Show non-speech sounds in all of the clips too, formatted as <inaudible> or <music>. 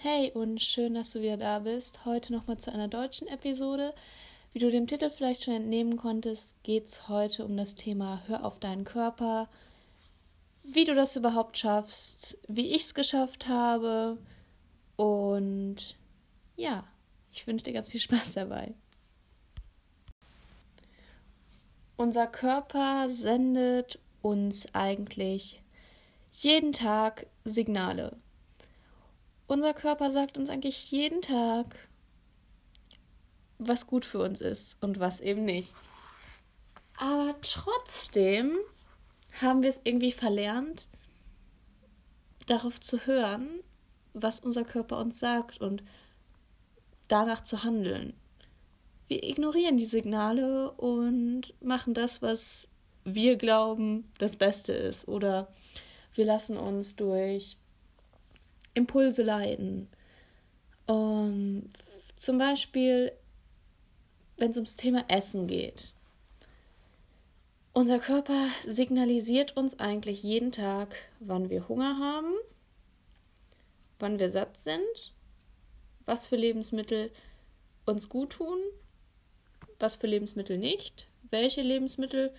Hey und schön, dass du wieder da bist. Heute nochmal zu einer deutschen Episode. Wie du dem Titel vielleicht schon entnehmen konntest, geht es heute um das Thema Hör auf deinen Körper, wie du das überhaupt schaffst, wie ich es geschafft habe und ja, ich wünsche dir ganz viel Spaß dabei. Unser Körper sendet uns eigentlich jeden Tag Signale. Unser Körper sagt uns eigentlich jeden Tag, was gut für uns ist und was eben nicht. Aber trotzdem haben wir es irgendwie verlernt, darauf zu hören, was unser Körper uns sagt und danach zu handeln. Wir ignorieren die Signale und machen das, was wir glauben, das Beste ist. Oder wir lassen uns durch Impulse leiten. Um, zum Beispiel, wenn es ums Thema Essen geht. Unser Körper signalisiert uns eigentlich jeden Tag, wann wir Hunger haben, wann wir satt sind, was für Lebensmittel uns gut tun, was für Lebensmittel nicht, welche Lebensmittel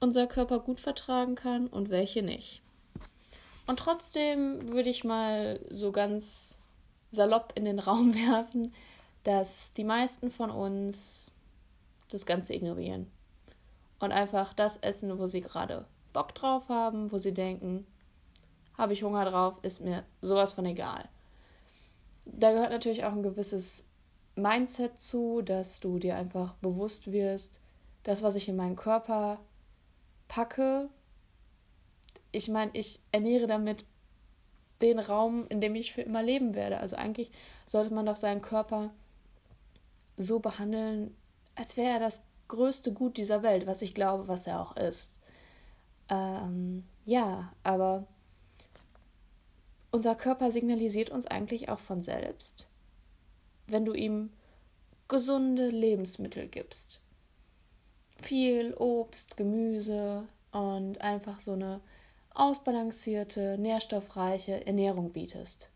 unser Körper gut vertragen kann und welche nicht. Und trotzdem würde ich mal so ganz salopp in den Raum <laughs> werfen, dass die meisten von uns das Ganze ignorieren und einfach das essen, wo sie gerade Bock drauf haben, wo sie denken, habe ich Hunger drauf, ist mir sowas von egal. Da gehört natürlich auch ein gewisses Mindset zu, dass du dir einfach bewusst wirst, das, was ich in meinen Körper packe, ich meine, ich ernähre damit den Raum, in dem ich für immer leben werde. Also eigentlich sollte man doch seinen Körper so behandeln, als wäre er das größte Gut dieser Welt, was ich glaube, was er auch ist. Ähm, ja, aber unser Körper signalisiert uns eigentlich auch von selbst, wenn du ihm gesunde Lebensmittel gibst. Viel Obst, Gemüse und einfach so eine ausbalancierte, nährstoffreiche Ernährung bietest.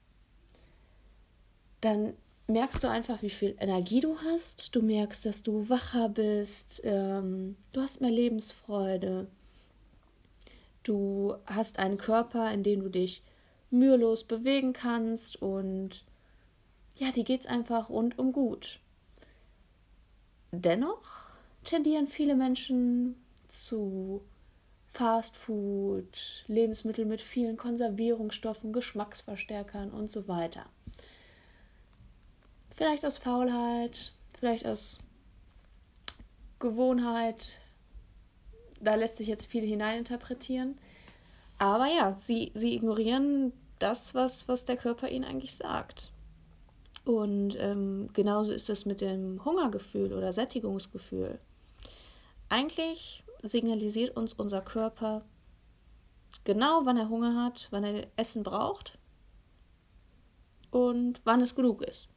Dann merkst du einfach, wie viel Energie du hast. Du merkst, dass du wacher bist. Ähm, du hast mehr Lebensfreude. Du hast einen Körper, in dem du dich mühelos bewegen kannst und ja, dir geht's einfach rundum gut. Dennoch tendieren viele Menschen zu Fast Food, Lebensmittel mit vielen Konservierungsstoffen, Geschmacksverstärkern und so weiter. Vielleicht aus Faulheit, vielleicht aus Gewohnheit. Da lässt sich jetzt viel hineininterpretieren. Aber ja, sie, sie ignorieren das, was, was der Körper ihnen eigentlich sagt. Und ähm, genauso ist es mit dem Hungergefühl oder Sättigungsgefühl. Eigentlich signalisiert uns unser Körper genau, wann er Hunger hat, wann er Essen braucht und wann es genug ist.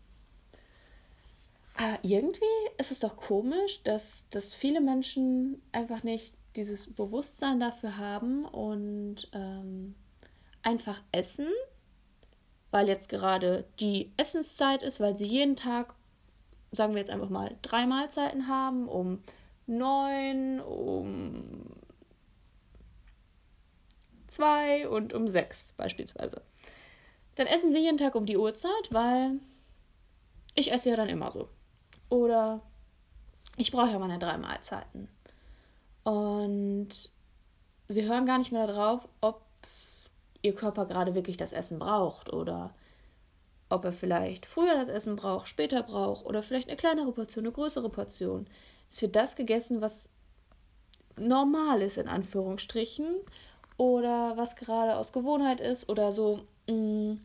Aber irgendwie ist es doch komisch, dass, dass viele Menschen einfach nicht dieses Bewusstsein dafür haben und ähm, einfach essen, weil jetzt gerade die Essenszeit ist, weil sie jeden Tag, sagen wir jetzt einfach mal, drei Mahlzeiten haben, um neun, um zwei und um sechs beispielsweise. Dann essen sie jeden Tag um die Uhrzeit, weil ich esse ja dann immer so. Oder ich brauche ja meine drei Mahlzeiten. Und sie hören gar nicht mehr darauf, ob ihr Körper gerade wirklich das Essen braucht oder ob er vielleicht früher das Essen braucht, später braucht oder vielleicht eine kleinere Portion, eine größere Portion. Es wird das gegessen, was normal ist, in Anführungsstrichen, oder was gerade aus Gewohnheit ist, oder so mh, mm,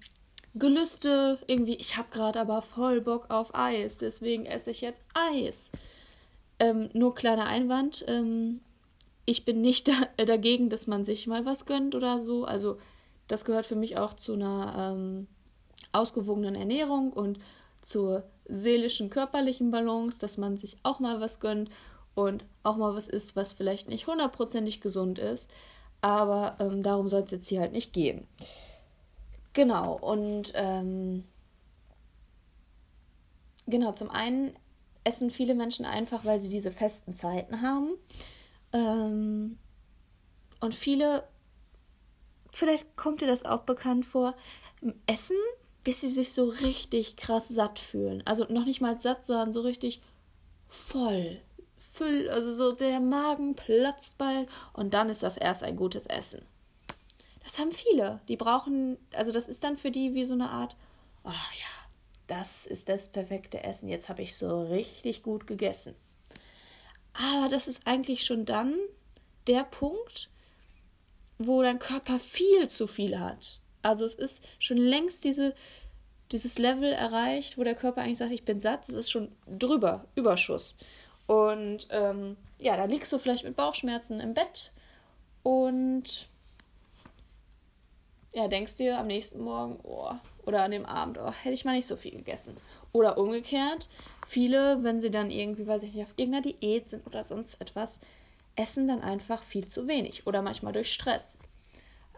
Gelüste, irgendwie, ich habe gerade aber voll Bock auf Eis, deswegen esse ich jetzt Eis. Ähm, nur kleiner Einwand, ähm, ich bin nicht <laughs> da, äh, dagegen, dass man sich mal was gönnt oder so. Also das gehört für mich auch zu einer ähm, ausgewogenen Ernährung und zur seelischen, körperlichen Balance, dass man sich auch mal was gönnt und auch mal was isst, was vielleicht nicht hundertprozentig gesund ist. Aber ähm, darum soll es jetzt hier halt nicht gehen. Genau, und ähm, genau, zum einen essen viele Menschen einfach, weil sie diese festen Zeiten haben. Ähm, und viele, vielleicht kommt dir das auch bekannt vor, essen, bis sie sich so richtig krass satt fühlen. Also noch nicht mal satt, sondern so richtig voll. Füll, also so der Magen platzt bald und dann ist das erst ein gutes Essen. Das haben viele. Die brauchen, also das ist dann für die wie so eine Art, oh ja, das ist das perfekte Essen. Jetzt habe ich so richtig gut gegessen. Aber das ist eigentlich schon dann der Punkt, wo dein Körper viel zu viel hat. Also es ist schon längst diese, dieses Level erreicht, wo der Körper eigentlich sagt, ich bin satt, es ist schon drüber, Überschuss. Und ähm, ja, da liegst du vielleicht mit Bauchschmerzen im Bett und ja, denkst dir am nächsten Morgen, oh, oder an dem Abend, oh, hätte ich mal nicht so viel gegessen. Oder umgekehrt, viele, wenn sie dann irgendwie, weiß ich nicht, auf irgendeiner Diät sind oder sonst etwas, essen dann einfach viel zu wenig oder manchmal durch Stress.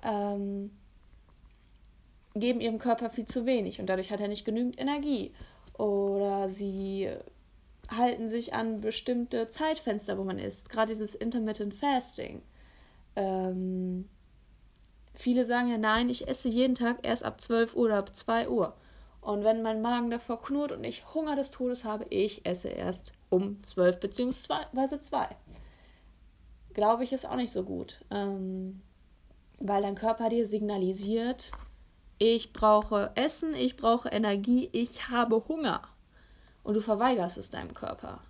Ähm, geben ihrem Körper viel zu wenig und dadurch hat er nicht genügend Energie. Oder sie halten sich an bestimmte Zeitfenster, wo man isst. Gerade dieses Intermittent Fasting. Ähm, viele sagen ja, nein, ich esse jeden Tag erst ab 12 Uhr oder ab 2 Uhr. Und wenn mein Magen davor knurrt und ich Hunger des Todes habe, ich esse erst um 12 bzw. 2. Glaube ich, ist auch nicht so gut. Ähm, weil dein Körper dir signalisiert, ich brauche Essen, ich brauche Energie, ich habe Hunger. Und du verweigerst es deinem Körper.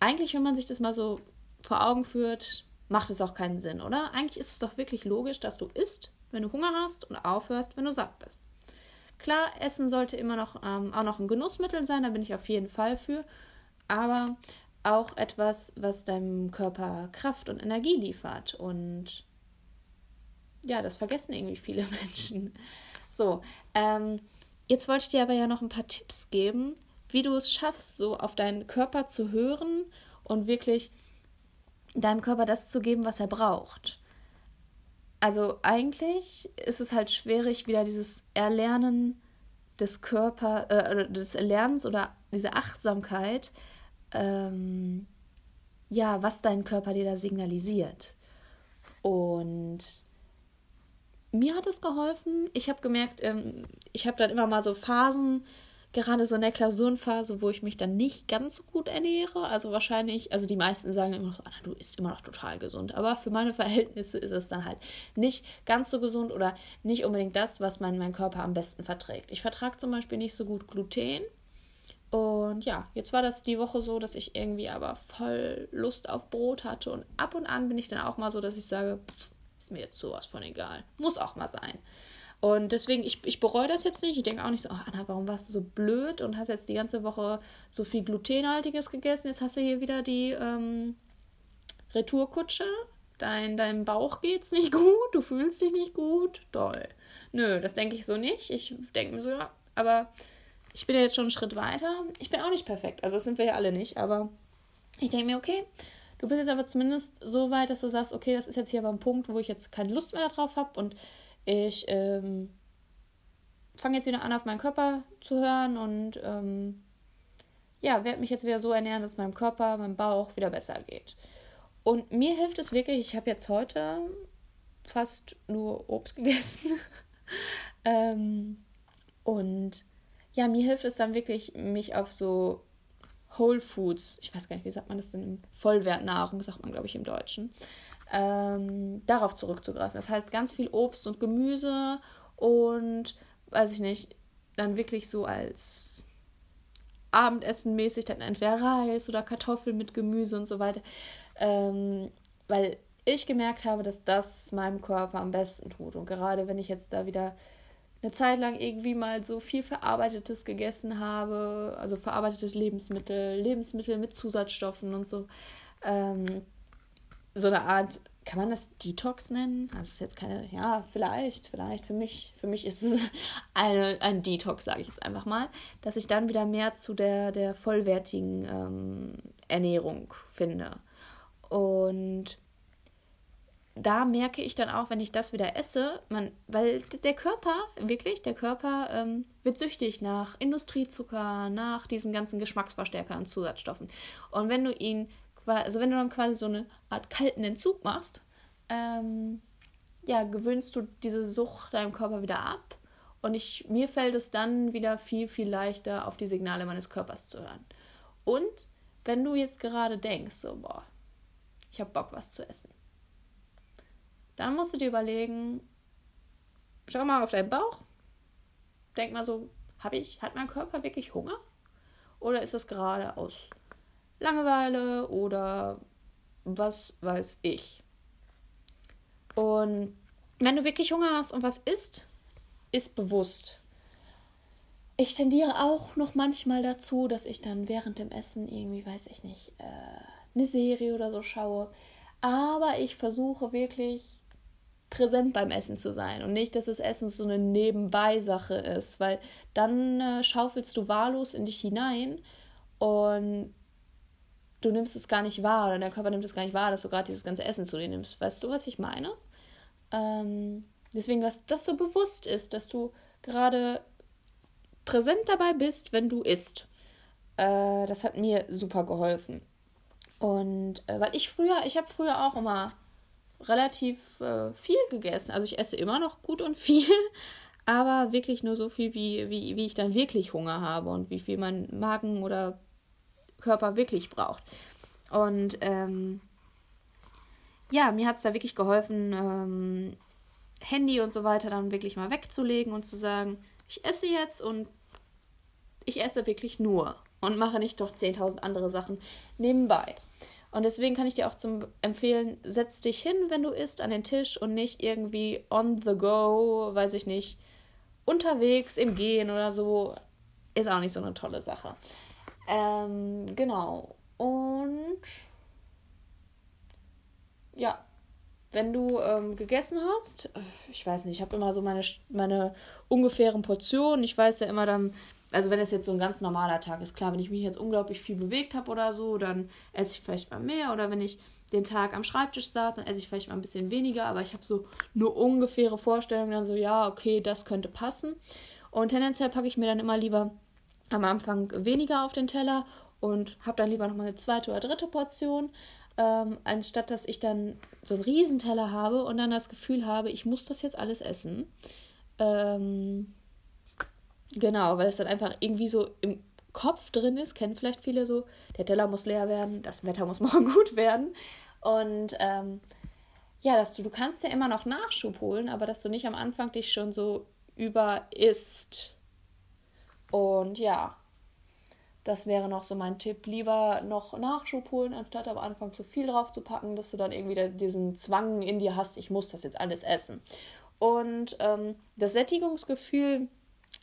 Eigentlich, wenn man sich das mal so vor Augen führt, macht es auch keinen Sinn, oder? Eigentlich ist es doch wirklich logisch, dass du isst, wenn du Hunger hast und aufhörst, wenn du satt bist. Klar, Essen sollte immer noch ähm, auch noch ein Genussmittel sein, da bin ich auf jeden Fall für. Aber auch etwas, was deinem Körper Kraft und Energie liefert. Und ja, das vergessen irgendwie viele <laughs> Menschen. So, ähm, jetzt wollte ich dir aber ja noch ein paar Tipps geben, wie du es schaffst, so auf deinen Körper zu hören und wirklich deinem Körper das zu geben, was er braucht. Also eigentlich ist es halt schwierig, wieder dieses Erlernen des Körper, äh, des Erlernens oder diese Achtsamkeit, ähm, ja, was dein Körper dir da signalisiert. Und mir hat es geholfen. Ich habe gemerkt, ähm, ich habe dann immer mal so Phasen, gerade so in der Klausurenphase, wo ich mich dann nicht ganz so gut ernähre. Also wahrscheinlich, also die meisten sagen immer noch so, du isst immer noch total gesund. Aber für meine Verhältnisse ist es dann halt nicht ganz so gesund oder nicht unbedingt das, was mein, mein Körper am besten verträgt. Ich vertrage zum Beispiel nicht so gut Gluten. Und ja, jetzt war das die Woche so, dass ich irgendwie aber voll Lust auf Brot hatte. Und ab und an bin ich dann auch mal so, dass ich sage, pff, ist mir jetzt sowas von egal. Muss auch mal sein. Und deswegen, ich, ich bereue das jetzt nicht. Ich denke auch nicht so, oh Anna, warum warst du so blöd und hast jetzt die ganze Woche so viel Glutenhaltiges gegessen? Jetzt hast du hier wieder die ähm, Retourkutsche. Dein, deinem Bauch geht's nicht gut, du fühlst dich nicht gut. Toll. Nö, das denke ich so nicht. Ich denke mir so, ja, aber ich bin ja jetzt schon einen Schritt weiter. Ich bin auch nicht perfekt. Also das sind wir ja alle nicht, aber ich denke mir, okay, Du bist jetzt aber zumindest so weit, dass du sagst, okay, das ist jetzt hier aber ein Punkt, wo ich jetzt keine Lust mehr darauf habe und ich ähm, fange jetzt wieder an, auf meinen Körper zu hören und ähm, ja, werde mich jetzt wieder so ernähren, dass meinem Körper, meinem Bauch wieder besser geht. Und mir hilft es wirklich, ich habe jetzt heute fast nur Obst <laughs> gegessen. ähm, und ja, mir hilft es dann wirklich, mich auf so Whole Foods, ich weiß gar nicht, wie sagt man das denn, Vollwertnahrung, sagt man, glaube ich, im Deutschen, ähm, darauf zurückzugreifen. Das heißt, ganz viel Obst und Gemüse und, weiß ich nicht, dann wirklich so als Abendessen mäßig dann entweder Reis oder Kartoffeln mit Gemüse und so weiter. Ähm, weil ich gemerkt habe, dass das meinem Körper am besten tut. Und gerade wenn ich jetzt da wieder eine Zeit lang irgendwie mal so viel Verarbeitetes gegessen habe, also verarbeitetes Lebensmittel, Lebensmittel mit Zusatzstoffen und so. Ähm, so eine Art, kann man das Detox nennen? Das ist jetzt keine, ja, vielleicht, vielleicht. Für mich, für mich ist es <laughs> eine, ein Detox, sage ich jetzt einfach mal, dass ich dann wieder mehr zu der, der vollwertigen ähm, Ernährung finde. Und da merke ich dann auch, wenn ich das wieder esse, man, weil der Körper, wirklich, der Körper ähm, wird süchtig nach Industriezucker, nach diesen ganzen Geschmacksverstärkern und Zusatzstoffen. Und wenn du ihn, also wenn du dann quasi so eine Art kalten Entzug machst, ähm, ja, gewöhnst du diese Sucht deinem Körper wieder ab. Und ich, mir fällt es dann wieder viel, viel leichter, auf die Signale meines Körpers zu hören. Und wenn du jetzt gerade denkst, so, boah, ich habe Bock, was zu essen dann musst du dir überlegen, schau mal auf deinen Bauch. Denk mal so, habe ich, hat mein Körper wirklich Hunger? Oder ist es gerade aus Langeweile oder was weiß ich? Und wenn du wirklich Hunger hast und was isst, ist bewusst. Ich tendiere auch noch manchmal dazu, dass ich dann während dem Essen irgendwie, weiß ich nicht, äh, eine Serie oder so schaue. Aber ich versuche wirklich präsent beim Essen zu sein und nicht, dass das Essen so eine Nebenbei-Sache ist, weil dann äh, schaufelst du wahllos in dich hinein und du nimmst es gar nicht wahr oder dein Körper nimmt es gar nicht wahr, dass du gerade dieses ganze Essen zu dir nimmst. Weißt du, was ich meine? Ähm, deswegen, dass das so bewusst ist, dass du gerade präsent dabei bist, wenn du isst. Äh, das hat mir super geholfen. Und äh, weil ich früher, ich habe früher auch immer relativ äh, viel gegessen. Also ich esse immer noch gut und viel, <laughs> aber wirklich nur so viel, wie, wie, wie ich dann wirklich Hunger habe und wie viel mein Magen oder Körper wirklich braucht. Und ähm, ja, mir hat es da wirklich geholfen, ähm, Handy und so weiter dann wirklich mal wegzulegen und zu sagen, ich esse jetzt und ich esse wirklich nur und mache nicht doch 10.000 andere Sachen nebenbei. Und deswegen kann ich dir auch zum empfehlen, setz dich hin, wenn du isst, an den Tisch und nicht irgendwie on the go, weiß ich nicht, unterwegs im Gehen oder so. Ist auch nicht so eine tolle Sache. Ähm, genau. Und ja, wenn du ähm, gegessen hast, ich weiß nicht, ich habe immer so meine, meine ungefähren Portionen. Ich weiß ja immer dann, also wenn es jetzt so ein ganz normaler Tag ist, klar, wenn ich mich jetzt unglaublich viel bewegt habe oder so, dann esse ich vielleicht mal mehr. Oder wenn ich den Tag am Schreibtisch saß, dann esse ich vielleicht mal ein bisschen weniger. Aber ich habe so nur ungefähre Vorstellungen, dann so, ja, okay, das könnte passen. Und tendenziell packe ich mir dann immer lieber am Anfang weniger auf den Teller und habe dann lieber nochmal eine zweite oder dritte Portion, ähm, anstatt dass ich dann so einen Riesenteller habe und dann das Gefühl habe, ich muss das jetzt alles essen. Ähm, Genau, weil es dann einfach irgendwie so im Kopf drin ist, kennen vielleicht viele so, der Teller muss leer werden, das Wetter muss <laughs> morgen gut werden. Und ähm, ja, dass du, du kannst ja immer noch Nachschub holen, aber dass du nicht am Anfang dich schon so über isst. Und ja, das wäre noch so mein Tipp. Lieber noch Nachschub holen, anstatt am Anfang zu viel drauf zu packen, dass du dann irgendwie diesen Zwang in dir hast, ich muss das jetzt alles essen. Und ähm, das Sättigungsgefühl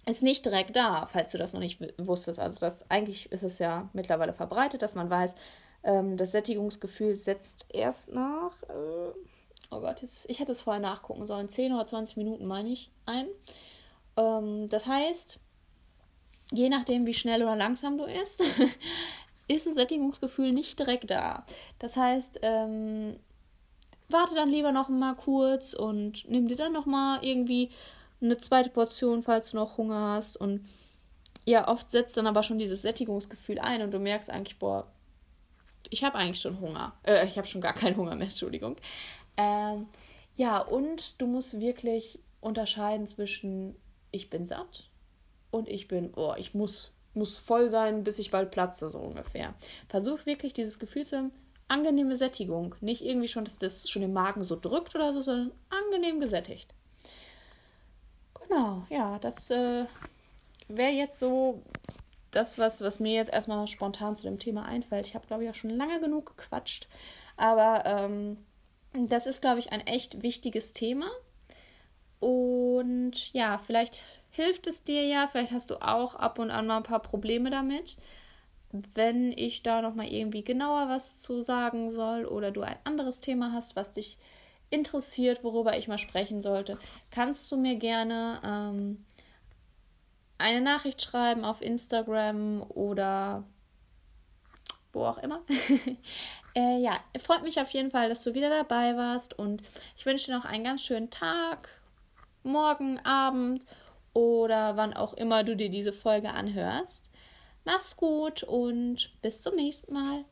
ist nicht direkt da, falls du das noch nicht wusstest. Also das eigentlich ist es ja mittlerweile verbreitet, dass man weiß, ähm, das Sättigungsgefühl setzt erst nach, äh, oh Gott, jetzt, ich hätte es vorher nachgucken sollen, 10 oder 20 Minuten meine ich ein. Ähm, das heißt, je nachdem, wie schnell oder langsam du isst, <laughs> ist das Sättigungsgefühl nicht direkt da. Das heißt, ähm, warte dann lieber noch mal kurz und nimm dir dann noch mal irgendwie eine zweite Portion, falls du noch Hunger hast. Und ja, oft setzt dann aber schon dieses Sättigungsgefühl ein und du merkst eigentlich, boah, ich habe eigentlich schon Hunger. Äh, ich habe schon gar keinen Hunger mehr, Entschuldigung. Ähm, ja, und du musst wirklich unterscheiden zwischen ich bin satt und ich bin, oh, ich muss, muss voll sein, bis ich bald platze, so ungefähr. Versuch wirklich dieses Gefühl zu haben, angenehme Sättigung. Nicht irgendwie schon, dass das schon im Magen so drückt oder so, sondern angenehm gesättigt. Genau, ja, das äh, wäre jetzt so das, was, was mir jetzt erstmal spontan zu dem Thema einfällt. Ich habe, glaube ich, auch schon lange genug gequatscht. Aber ähm, das ist, glaube ich, ein echt wichtiges Thema. Und ja, vielleicht hilft es dir ja, vielleicht hast du auch ab und an mal ein paar Probleme damit. Wenn ich da nochmal irgendwie genauer was zu sagen soll oder du ein anderes Thema hast, was dich interessiert, worüber ich mal sprechen sollte, kannst du mir gerne ähm, eine Nachricht schreiben auf Instagram oder wo auch immer. <laughs> Äh, ja, freut mich auf jeden Fall, dass du wieder dabei warst und ich wünsche dir noch einen ganz schönen Tag, morgen, Abend oder wann auch immer du dir diese Folge anhörst. Mach's gut und bis zum nächsten Mal.